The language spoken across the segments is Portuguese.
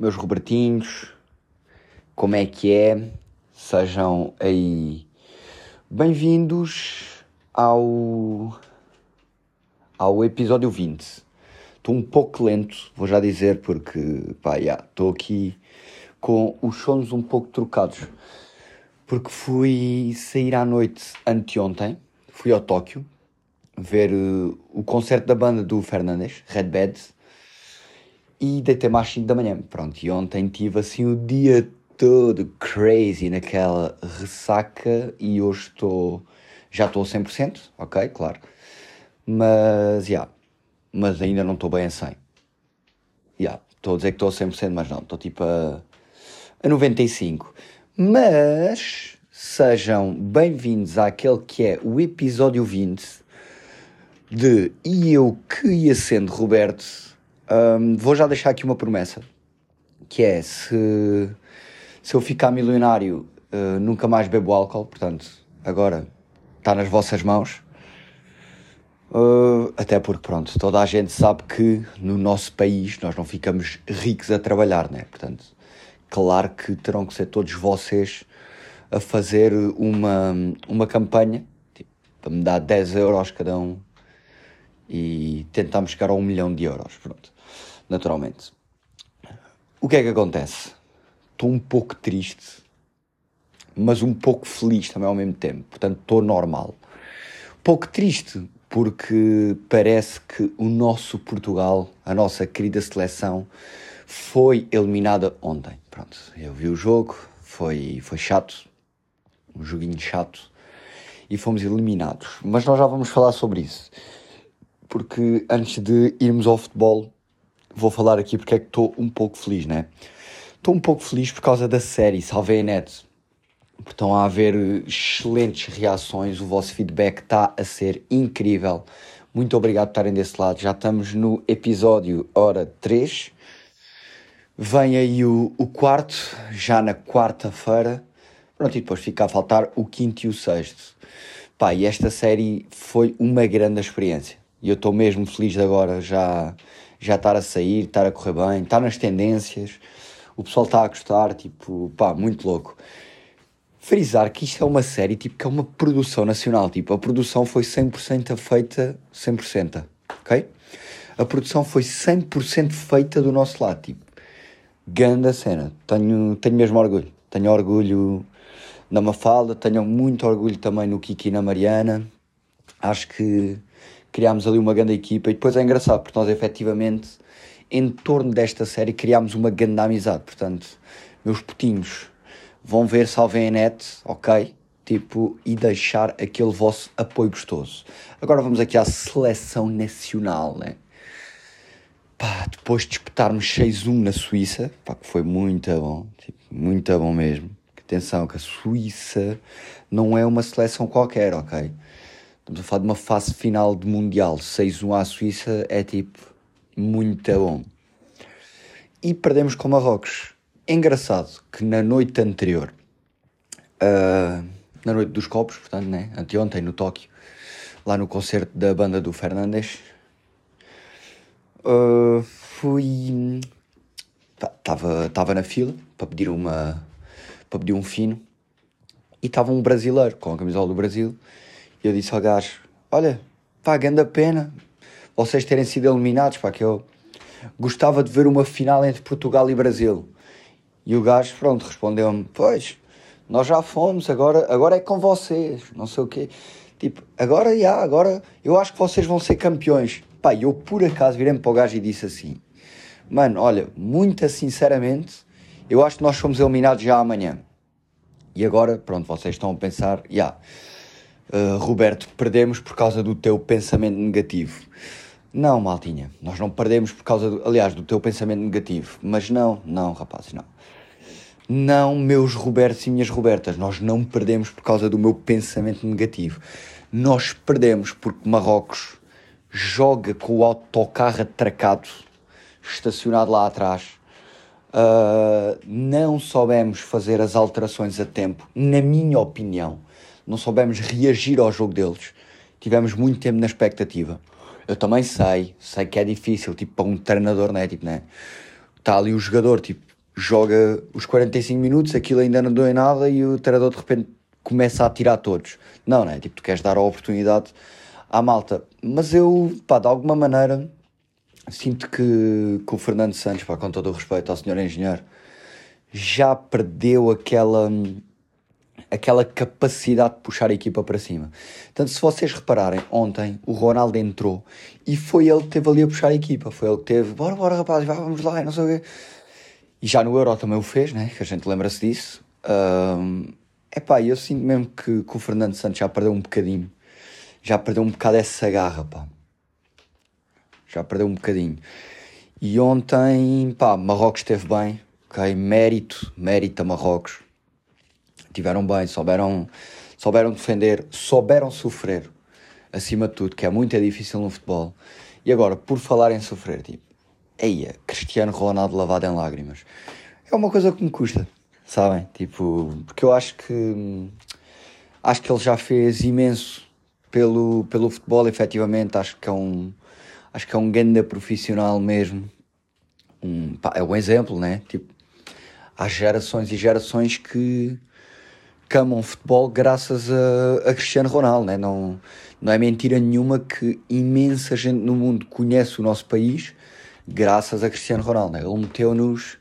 meus Robertinhos, como é que é? Sejam aí bem-vindos ao, ao episódio 20. Estou um pouco lento, vou já dizer, porque pá, estou aqui com os sons um pouco trocados. Porque fui sair à noite anteontem, fui ao Tóquio ver uh, o concerto da banda do Fernandes, Red Bad, e deitei-me às 5 da manhã. Pronto, e ontem tive assim o dia todo crazy naquela ressaca e hoje estou. Já estou a 100%, ok, claro. Mas, já. Yeah, mas ainda não estou bem a 100. Já. Yeah, estou a dizer que estou a 100%, mas não. Estou tipo a, a 95%. Mas sejam bem-vindos àquele que é o episódio 20 de E eu que ia sendo Roberto um, vou já deixar aqui uma promessa, que é se, se eu ficar milionário, uh, nunca mais bebo álcool, portanto, agora está nas vossas mãos. Uh, até porque, pronto, toda a gente sabe que no nosso país nós não ficamos ricos a trabalhar, né? Portanto, claro que terão que ser todos vocês a fazer uma, uma campanha tipo, para me dar 10 euros cada um e tentarmos chegar a um milhão de euros. Pronto naturalmente. O que é que acontece? Estou um pouco triste, mas um pouco feliz também ao mesmo tempo. Portanto, estou normal. Pouco triste, porque parece que o nosso Portugal, a nossa querida seleção, foi eliminada ontem. Pronto, eu vi o jogo, foi, foi chato, um joguinho chato, e fomos eliminados. Mas nós já vamos falar sobre isso. Porque antes de irmos ao futebol, vou falar aqui porque é que estou um pouco feliz, né? Estou um pouco feliz por causa da série Salvei a Net. Estão a haver excelentes reações, o vosso feedback está a ser incrível. Muito obrigado por estarem desse lado. Já estamos no episódio hora 3. Vem aí o, o quarto, já na quarta-feira. Pronto, e depois fica a faltar o quinto e o sexto. Pá, e esta série foi uma grande experiência. E eu estou mesmo feliz de agora já já estar a sair, estar a correr bem, estar nas tendências, o pessoal está a gostar, tipo, pá, muito louco. Frisar que isto é uma série, tipo, que é uma produção nacional, tipo, a produção foi 100% feita, 100%, ok? A produção foi 100% feita do nosso lado, tipo, ganda cena, tenho, tenho mesmo orgulho, tenho orgulho na Mafalda, tenho muito orgulho também no Kiki e na Mariana, acho que criámos ali uma grande equipa e depois é engraçado porque nós efetivamente em torno desta série criámos uma grande amizade, portanto, meus putinhos vão ver Salvem a Net, ok? Tipo, e deixar aquele vosso apoio gostoso. Agora vamos aqui à seleção nacional, né? Pá, depois de disputarmos 6-1 na Suíça, pá, que foi muito bom, tipo, muito bom mesmo. Atenção, que a Suíça não é uma seleção qualquer, ok? Estamos a falar de uma fase final de Mundial. 6-1 à Suíça é tipo muito bom. E perdemos com Marrocos. É engraçado que na noite anterior, uh, na noite dos copos, portanto, né, anteontem no Tóquio, lá no concerto da banda do Fernandes, uh, fui. Estava na fila para pedir uma para pedir um fino e estava um brasileiro com a camisola do Brasil e eu disse ao gajo: Olha, pá, grande pena vocês terem sido eliminados, pá, que eu gostava de ver uma final entre Portugal e Brasil. E o gajo, pronto, respondeu-me: Pois, nós já fomos, agora, agora é com vocês, não sei o quê. Tipo, agora já, agora eu acho que vocês vão ser campeões. Pá, eu por acaso virei-me para o gajo e disse assim: Mano, olha, muito sinceramente, eu acho que nós fomos eliminados já amanhã. E agora, pronto, vocês estão a pensar: Já. Yeah, uh, Roberto, perdemos por causa do teu pensamento negativo. Não, maltinha, nós não perdemos por causa, do, aliás, do teu pensamento negativo. Mas não, não, rapazes, não. Não, meus Robertos e minhas Robertas, nós não perdemos por causa do meu pensamento negativo. Nós perdemos porque Marrocos joga com o autocarro atracado, estacionado lá atrás. Uh, não soubemos fazer as alterações a tempo, na minha opinião não soubemos reagir ao jogo deles. Tivemos muito tempo na expectativa. Eu também sei, sei que é difícil, tipo, para um treinador, né? Tipo, né? Está ali o jogador, tipo, joga os 45 minutos, aquilo ainda não deu em nada e o treinador de repente começa a tirar todos. Não, não é? Tipo, tu queres dar a oportunidade à malta. Mas eu, pá, de alguma maneira, sinto que, que o Fernando Santos, pá, com todo o respeito ao senhor engenheiro, já perdeu aquela aquela capacidade de puxar a equipa para cima. Portanto, se vocês repararem, ontem o Ronaldo entrou e foi ele que teve ali a puxar a equipa. Foi ele que teve, bora, bora, rapaz, vamos lá, não sei o quê. E já no Euro também o fez, né? Que a gente lembra-se disso. Um, epá, eu sinto mesmo que, que o Fernando Santos já perdeu um bocadinho. Já perdeu um bocado essa garra, pá. Já perdeu um bocadinho. E ontem, pá, Marrocos esteve bem, ok? Mérito, mérito a Marrocos tiveram bem, souberam, souberam defender, souberam sofrer, acima de tudo, que é muito difícil no futebol. E agora, por falar em sofrer, tipo, eia, Cristiano Ronaldo lavado em lágrimas. É uma coisa que me custa, sabem? Tipo, porque eu acho que acho que ele já fez imenso pelo, pelo futebol, efetivamente, acho que é um acho que é um grande profissional mesmo. Um, pá, é um exemplo, né? Tipo, há gerações e gerações que que amam futebol graças a, a Cristiano Ronaldo, né? não, não é mentira nenhuma que imensa gente no mundo conhece o nosso país graças a Cristiano Ronaldo. Né? Ele meteu-nos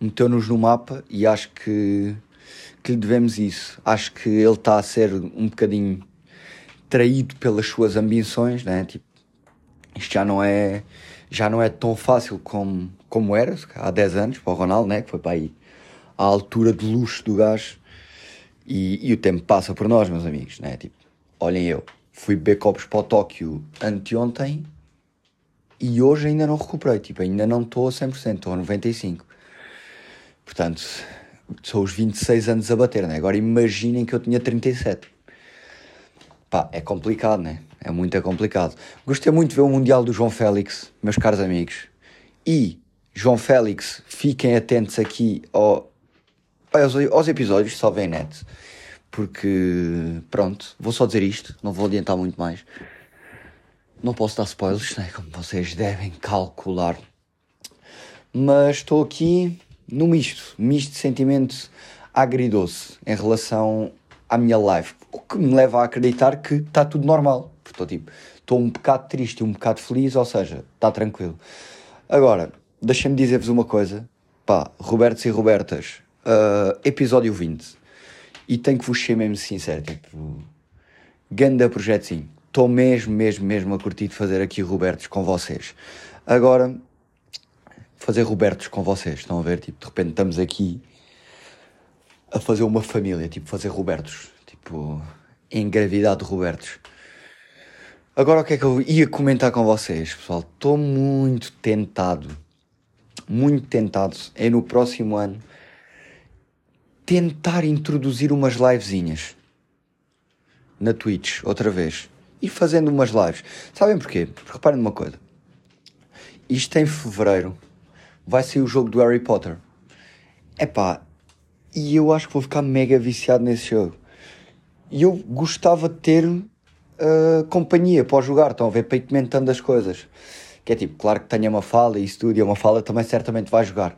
meteu-nos no mapa e acho que, que lhe devemos isso. Acho que ele está a ser um bocadinho traído pelas suas ambições, né? Tipo, isto já não é já não é tão fácil como, como era há 10 anos para o Ronaldo, né? que foi para aí à altura de luxo do gajo e, e, o tempo passa por nós, meus amigos, né? Tipo, olhem eu, fui beber copos para o Tóquio anteontem e hoje ainda não recuperei, tipo, ainda não estou a 100%, estou a 95%. Portanto, sou os 26 anos a bater, né? Agora imaginem que eu tinha 37. Pá, é complicado, né? É muito complicado. Gostei muito de ver o Mundial do João Félix, meus caros amigos. E, João Félix, fiquem atentos aqui ao, aos, aos episódios, só vem net. Porque, pronto, vou só dizer isto, não vou adiantar muito mais. Não posso dar spoilers, né, como vocês devem calcular. Mas estou aqui no misto, misto de sentimento agridoce em relação à minha live. O que me leva a acreditar que está tudo normal. Estou tipo, estou um bocado triste e um bocado feliz, ou seja, está tranquilo. Agora, deixem-me dizer-vos uma coisa. Pá, Robertos e Robertas, uh, episódio 20. E tenho que vos ser mesmo sincero, tipo, ganda projetinho. Estou mesmo, mesmo, mesmo a curtir de fazer aqui Robertos com vocês. Agora, fazer Robertos com vocês, estão a ver? Tipo, de repente estamos aqui a fazer uma família, tipo, fazer Robertos. Tipo, engravidar de Robertos. Agora o que é que eu ia comentar com vocês, pessoal? Estou muito tentado, muito tentado é no próximo ano tentar introduzir umas livezinhas na Twitch, outra vez. E fazendo umas lives. Sabem porquê? Porque reparem numa coisa. Isto em fevereiro vai ser o jogo do Harry Potter. Epá, e eu acho que vou ficar mega viciado nesse jogo. E eu gostava de ter uh, companhia para jogar, estão a ver, para ir comentando as coisas. Que é tipo, claro que tenha uma fala e isso tudo, e uma fala também certamente vai jogar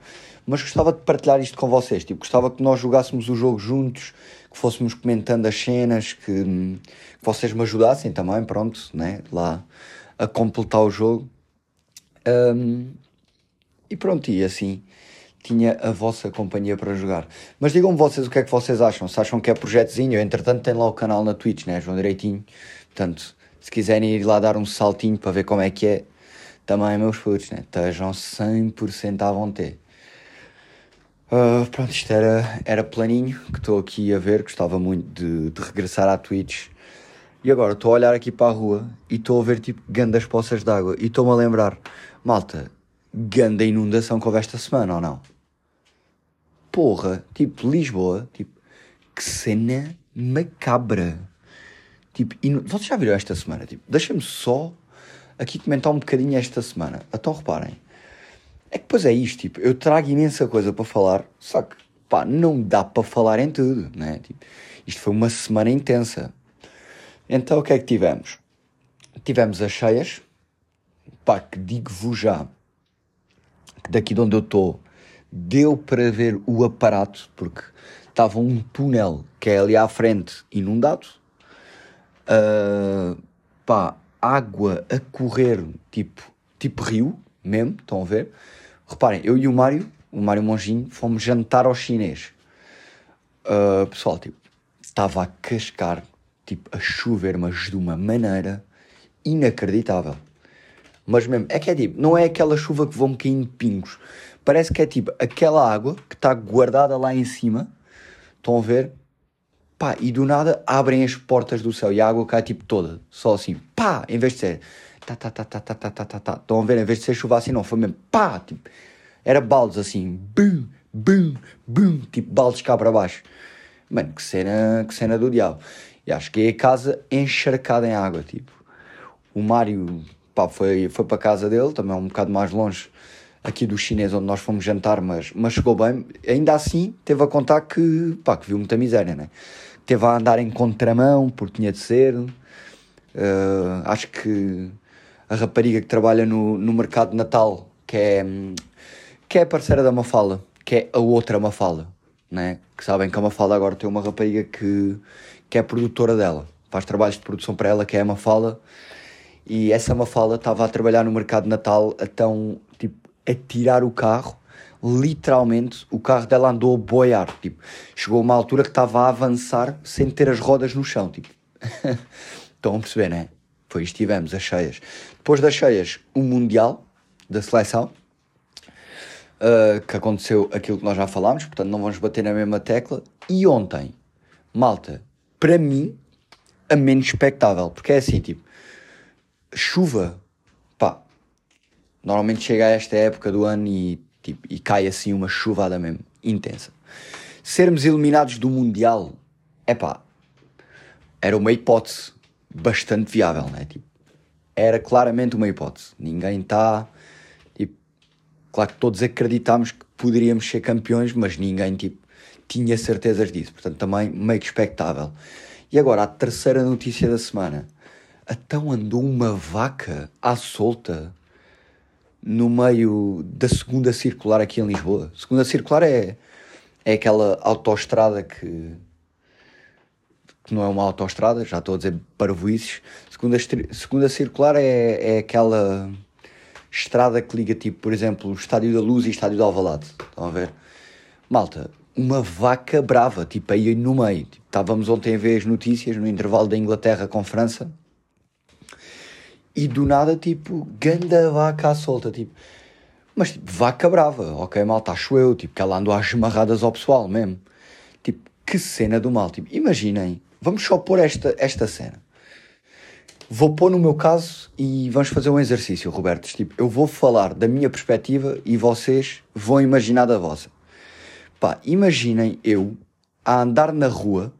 mas gostava de partilhar isto com vocês. Tipo, gostava que nós jogássemos o jogo juntos, que fôssemos comentando as cenas, que, que vocês me ajudassem também, pronto, né? Lá a completar o jogo. Um, e pronto, e assim tinha a vossa companhia para jogar. Mas digam-me vocês o que é que vocês acham. Se acham que é projetozinho, eu, entretanto tem lá o canal na Twitch, né? João Direitinho. Portanto, se quiserem ir lá dar um saltinho para ver como é que é, também meus putos, né? Estejam 100% à vontade. Uh, pronto, isto era, era planinho que estou aqui a ver. Gostava muito de, de regressar à Twitch. E agora estou a olhar aqui para a rua e estou a ver tipo gandas poças de água. E estou-me a lembrar, malta, ganda inundação que houve esta semana ou não? Porra, tipo Lisboa, tipo, que cena macabra. Tipo, inu... vocês já viram esta semana? Tipo, deixa-me só aqui comentar um bocadinho esta semana. Então reparem. É que depois é isto, tipo, eu trago imensa coisa para falar, só que, pá, não dá para falar em tudo, né? Tipo, isto foi uma semana intensa. Então o que é que tivemos? Tivemos as cheias, pá, que digo-vos já, que daqui de onde eu estou, deu para ver o aparato, porque estava um túnel que é ali à frente inundado, uh, pá, água a correr, tipo, tipo rio, mesmo, estão a ver? Reparem, eu e o Mário, o Mário Monginho, fomos jantar ao chinês. Uh, pessoal, tipo, estava a cascar, tipo, a chover, mas de uma maneira inacreditável. Mas mesmo, é que é tipo, não é aquela chuva que vão caindo pingos. Parece que é tipo aquela água que está guardada lá em cima. Estão a ver? Pá, e do nada abrem as portas do céu e a água cai tipo toda. Só assim, pá, em vez de ser tá, tá, tá, tá, tá, tá, tá, tá, tá. Estão a ver? Em vez de ser chuva assim, não, foi mesmo pá, tipo, era baldes assim, bum, bum, bum, tipo baldes cá para baixo. Mano, que cena, que cena do diabo. E acho que é a casa encharcada em água, tipo. O Mário, pá, foi, foi para a casa dele, também um bocado mais longe aqui do chinês onde nós fomos jantar, mas, mas chegou bem. Ainda assim, teve a contar que, pá, que viu muita miséria, né? Teve a andar em contramão, porque tinha de ser. Uh, acho que a rapariga que trabalha no, no mercado de Natal, que é, que é parceira da Mafala, que é a outra Mafala, né? Que sabem que a Mafala agora tem uma rapariga que, que é produtora dela, faz trabalhos de produção para ela, que é a Mafala. E essa Mafala estava a trabalhar no mercado de Natal, então, tipo, a tirar o carro, literalmente o carro dela andou a boiar, tipo, chegou a uma altura que estava a avançar sem ter as rodas no chão, tipo. Estão a perceber, né? Isto tivemos, as cheias. Depois das cheias, o Mundial da seleção, uh, que aconteceu aquilo que nós já falámos, portanto não vamos bater na mesma tecla. E ontem, malta, para mim, a menos expectável, porque é assim, tipo, chuva, pá, normalmente chega a esta época do ano e, tipo, e cai assim uma chuvada mesmo, intensa. Sermos eliminados do Mundial, é pá, era uma hipótese bastante viável, né? Tipo, era claramente uma hipótese. Ninguém está. Tipo, claro que todos acreditámos que poderíamos ser campeões, mas ninguém tipo, tinha certezas disso. Portanto, também meio que expectável. E agora, a terceira notícia da semana. Então andou uma vaca à solta no meio da segunda circular aqui em Lisboa. Segunda circular é, é aquela autoestrada que que não é uma autoestrada, já estou a dizer parvoices. Segunda, segunda circular é, é aquela estrada que liga, tipo, por exemplo, o Estádio da Luz e o Estádio de Alvalade. Estão a ver? Malta, uma vaca brava, tipo, aí no meio. Tipo, estávamos ontem a ver as notícias no intervalo da Inglaterra com França e do nada, tipo, ganda vaca à solta, tipo. Mas, tipo, vaca brava, ok, malta, acho eu, tipo, que ela andou às amarradas ao pessoal mesmo. Tipo, que cena do mal, tipo, imaginem Vamos só pôr esta, esta cena. Vou pôr no meu caso e vamos fazer um exercício, Roberto. Tipo, eu vou falar da minha perspectiva e vocês vão imaginar da vossa. Pá, imaginem eu a andar na rua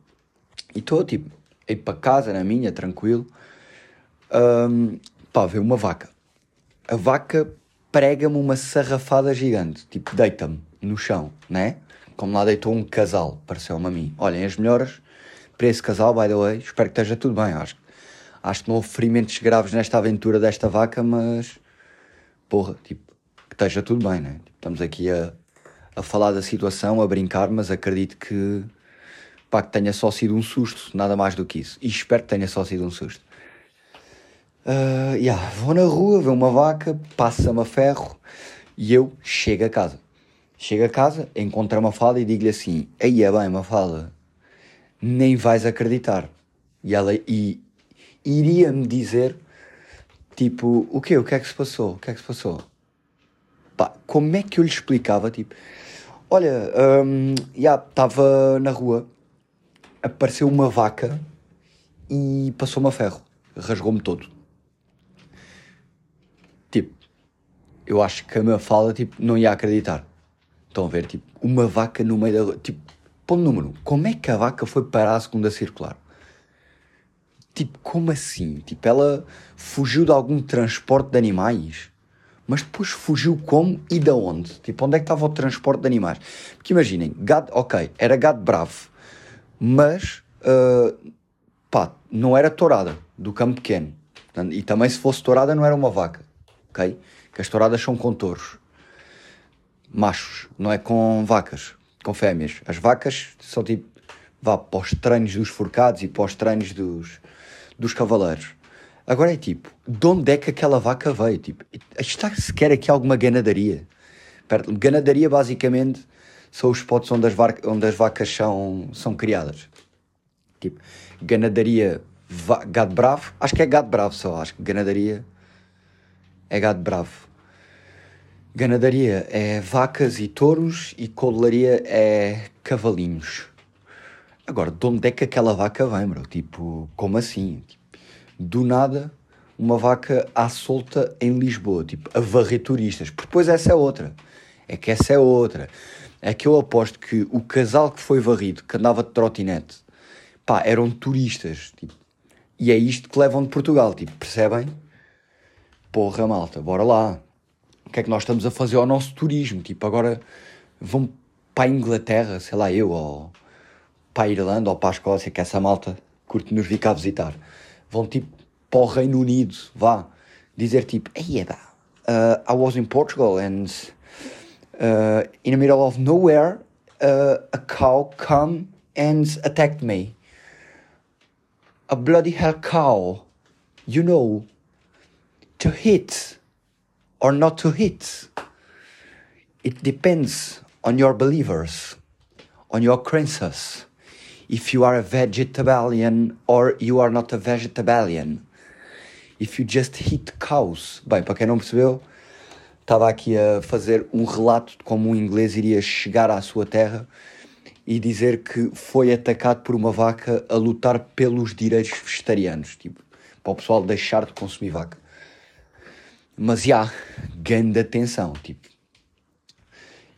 e estou tipo, a ir para casa, na minha, tranquilo. Um, pá, ver uma vaca. A vaca prega-me uma sarrafada gigante, tipo, deita-me no chão, né? Como lá deitou um casal, pareceu-me a mim. Olhem, as melhoras para esse casal, by the way. Espero que esteja tudo bem. Acho, acho que não houve ferimentos graves nesta aventura desta vaca, mas porra, tipo, que esteja tudo bem, né? Tipo, estamos aqui a, a falar da situação, a brincar, mas acredito que, pá, que tenha só sido um susto, nada mais do que isso. E espero que tenha só sido um susto. Uh, yeah, vou na rua, ver uma vaca, passa-me a ferro e eu chego a casa. Chego a casa, encontro uma fala e digo-lhe assim: Aí é bem, fala nem vais acreditar. E ela e, iria-me dizer, tipo, o quê? O que é que se passou? O que é que se passou? Pá, como é que eu lhe explicava, tipo, olha, um, estava na rua, apareceu uma vaca e passou-me a ferro, rasgou-me todo. Tipo, eu acho que a minha fala, tipo, não ia acreditar. Estão a ver, tipo, uma vaca no meio da rua, tipo, Ponto número 1. Como é que a vaca foi parar a segunda circular? Tipo, como assim? Tipo, ela fugiu de algum transporte de animais? Mas depois fugiu como e de onde? Tipo, onde é que estava o transporte de animais? Porque imaginem, gado, ok, era gado bravo, mas, uh, pá, não era tourada, do campo pequeno. E também se fosse tourada não era uma vaca, ok? Que as touradas são com touros. machos, não é com vacas, com fêmeas. As vacas são tipo, vá para os treinos dos forcados e para os treinos dos, dos cavaleiros. Agora é tipo, de onde é que aquela vaca veio? Tipo, está sequer aqui alguma ganadaria? Ganadaria basicamente são os spots onde as, onde as vacas são, são criadas. Tipo, ganadaria gado bravo, acho que é gado bravo só, acho que ganadaria é gado bravo. Ganadaria é vacas e touros e codelaria é cavalinhos. Agora, de onde é que aquela vaca vem, bro? Tipo, como assim? Tipo, do nada, uma vaca à solta em Lisboa, tipo, a varrer turistas. Porque depois essa é outra. É que essa é outra. É que eu aposto que o casal que foi varrido, que andava de trotinete, pá, eram turistas. Tipo, e é isto que levam de Portugal, tipo, percebem? Porra, malta, bora lá o que é que nós estamos a fazer ao nosso turismo. Tipo, agora vão para a Inglaterra, sei lá, eu, ou para a Irlanda, ou para a Escócia, que essa malta curte nos vir cá visitar. Vão tipo para o Reino Unido, vá, dizer tipo, hey, uh, I was in Portugal and uh, in the middle of nowhere uh, a cow come and attacked me. A bloody hell cow, you know, to hit or not to hit. It depends on your believers, on your crences. If you are a vegetarian or you are not a vegetarian. If you just hit cows. Bem, para quem não percebeu, estava aqui a fazer um relato de como um inglês iria chegar à sua terra e dizer que foi atacado por uma vaca a lutar pelos direitos vegetarianos, tipo, para o pessoal deixar de consumir vaca. Mas já, grande atenção, tipo.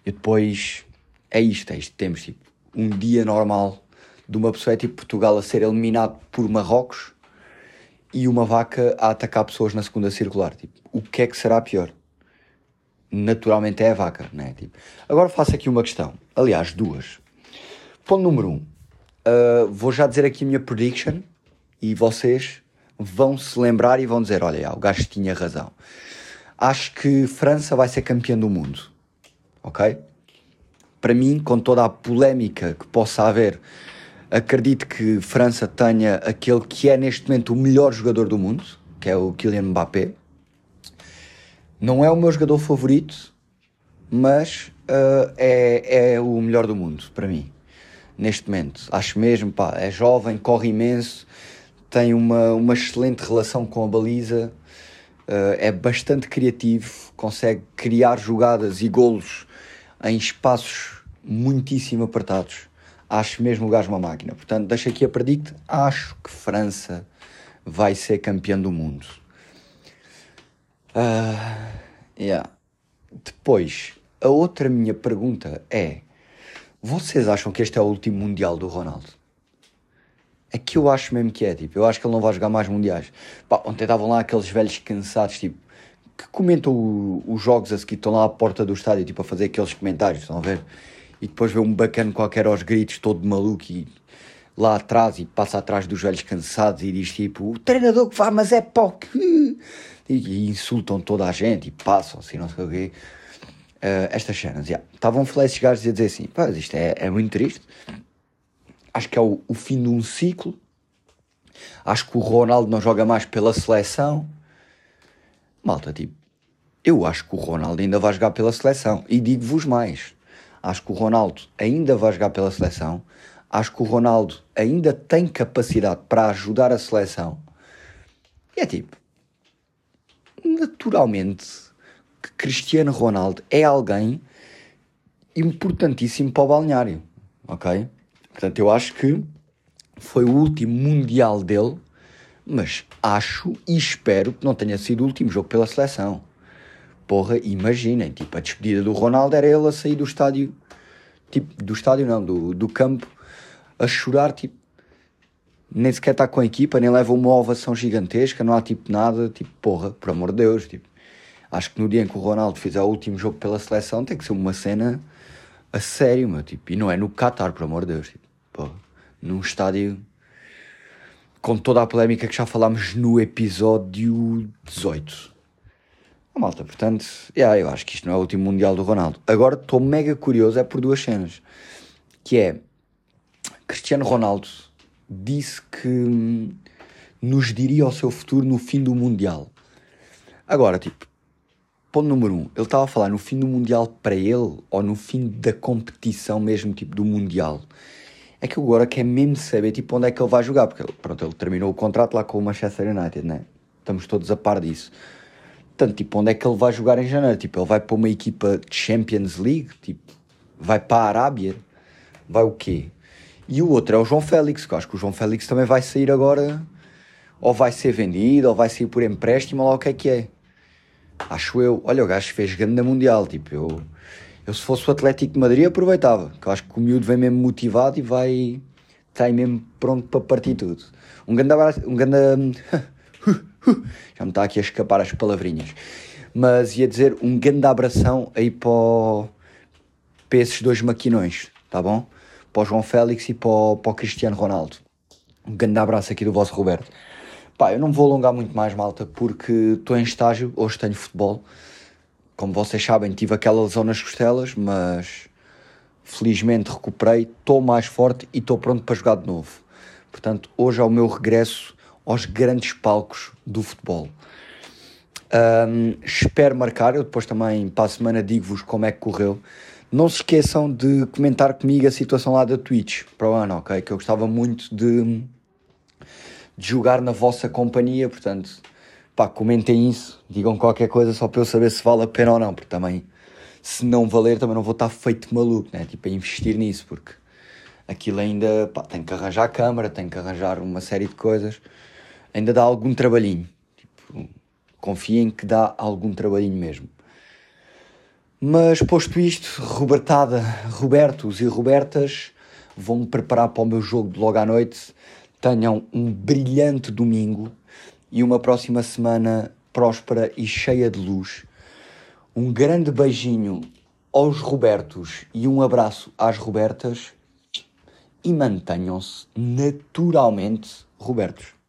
E depois é isto, é isto. Temos tipo um dia normal de uma pessoa é tipo Portugal a ser eliminado por Marrocos e uma vaca a atacar pessoas na segunda circular. Tipo, o que é que será pior? Naturalmente é a vaca, né? Tipo, agora faço aqui uma questão. Aliás, duas. Ponto número um. Uh, vou já dizer aqui a minha prediction e vocês vão se lembrar e vão dizer: olha, o gajo tinha razão. Acho que França vai ser campeã do mundo. Ok? Para mim, com toda a polémica que possa haver, acredito que França tenha aquele que é neste momento o melhor jogador do mundo, que é o Kylian Mbappé. Não é o meu jogador favorito, mas uh, é, é o melhor do mundo para mim, neste momento. Acho mesmo, pá, é jovem, corre imenso, tem uma, uma excelente relação com a baliza, uh, é bastante criativo, consegue criar jogadas e golos em espaços muitíssimo apertados. Acho mesmo o gajo uma máquina. Portanto, deixo aqui a predict. Acho que França vai ser campeão do mundo. Uh, yeah. Depois, a outra minha pergunta é: vocês acham que este é o último Mundial do Ronaldo? É que eu acho mesmo que é, tipo, eu acho que ele não vai jogar mais mundiais. Pá, ontem estavam lá aqueles velhos cansados, tipo, que comentam os jogos a seguir, estão lá à porta do estádio, tipo, a fazer aqueles comentários, estão a ver? E depois vê um bacana qualquer aos gritos, todo maluco, e lá atrás, e passa atrás dos velhos cansados e diz, tipo, o treinador que vai, mas é POC. E, e insultam toda a gente, e passam, assim, não sei o quê. Uh, estas cenas, yeah. Estavam flashes gajos a dizer assim, pá, isto é, é muito triste acho que é o, o fim de um ciclo. Acho que o Ronaldo não joga mais pela seleção. Malta, tipo, eu acho que o Ronaldo ainda vai jogar pela seleção. E digo-vos mais: acho que o Ronaldo ainda vai jogar pela seleção. Acho que o Ronaldo ainda tem capacidade para ajudar a seleção. E é tipo, naturalmente, que Cristiano Ronaldo é alguém importantíssimo para o balneário, ok? Portanto, eu acho que foi o último Mundial dele, mas acho e espero que não tenha sido o último jogo pela seleção. Porra, imaginem, tipo, a despedida do Ronaldo era ele a sair do estádio, tipo, do estádio não, do, do campo, a chorar, tipo, nem sequer está com a equipa, nem leva uma ovação gigantesca, não há tipo nada, tipo, porra, por amor de Deus, tipo, acho que no dia em que o Ronaldo fizer o último jogo pela seleção tem que ser uma cena a sério, meu, tipo, e não é no Qatar, por amor de Deus, tipo num estádio com toda a polémica que já falámos no episódio 18. Oh, malta, portanto, yeah, eu acho que isto não é o último Mundial do Ronaldo. Agora estou mega curioso é por duas cenas. Que é, Cristiano Ronaldo disse que hum, nos diria o seu futuro no fim do Mundial. Agora, tipo, ponto número um, ele estava a falar no fim do Mundial para ele ou no fim da competição mesmo, tipo, do Mundial. É que agora quer mesmo saber, tipo, onde é que ele vai jogar, porque, pronto, ele terminou o contrato lá com o Manchester United, né? Estamos todos a par disso. Portanto, tipo, onde é que ele vai jogar em janeiro? Tipo, ele vai para uma equipa de Champions League? Tipo, vai para a Arábia? Vai o quê? E o outro é o João Félix, que eu acho que o João Félix também vai sair agora, ou vai ser vendido, ou vai sair por empréstimo, ou lá o que é que é. Acho eu. Olha, o gajo fez grande mundial, tipo, eu, eu se fosse o Atlético de Madrid aproveitava, que eu acho que o miúdo vem mesmo motivado e vai, está mesmo pronto para partir tudo. Um grande abraço, um grande... Já me está aqui a escapar as palavrinhas. Mas ia dizer um grande abração aí para, o, para esses dois maquinões, tá bom? Para o João Félix e para o, para o Cristiano Ronaldo. Um grande abraço aqui do vosso Roberto. Pá, eu não vou alongar muito mais, malta, porque estou em estágio, hoje tenho futebol. Como vocês sabem, tive aquela lesão nas costelas, mas felizmente recuperei, estou mais forte e estou pronto para jogar de novo. Portanto, hoje é o meu regresso aos grandes palcos do futebol. Um, espero marcar, eu depois também para a semana digo-vos como é que correu. Não se esqueçam de comentar comigo a situação lá da Twitch para o ano, ok? Que eu gostava muito de de jogar na vossa companhia, portanto, pá, comentem isso, digam qualquer coisa só para eu saber se vale a pena ou não, porque também, se não valer, também não vou estar feito maluco, né? Tipo, a investir nisso, porque aquilo ainda, pá, tem que arranjar câmara, tem que arranjar uma série de coisas, ainda dá algum trabalhinho, tipo, confiem que dá algum trabalhinho mesmo. Mas posto isto, Robertada, Robertos e Robertas vão-me preparar para o meu jogo de logo à noite. Tenham um brilhante domingo e uma próxima semana próspera e cheia de luz. Um grande beijinho aos Robertos e um abraço às Robertas e mantenham-se naturalmente Robertos.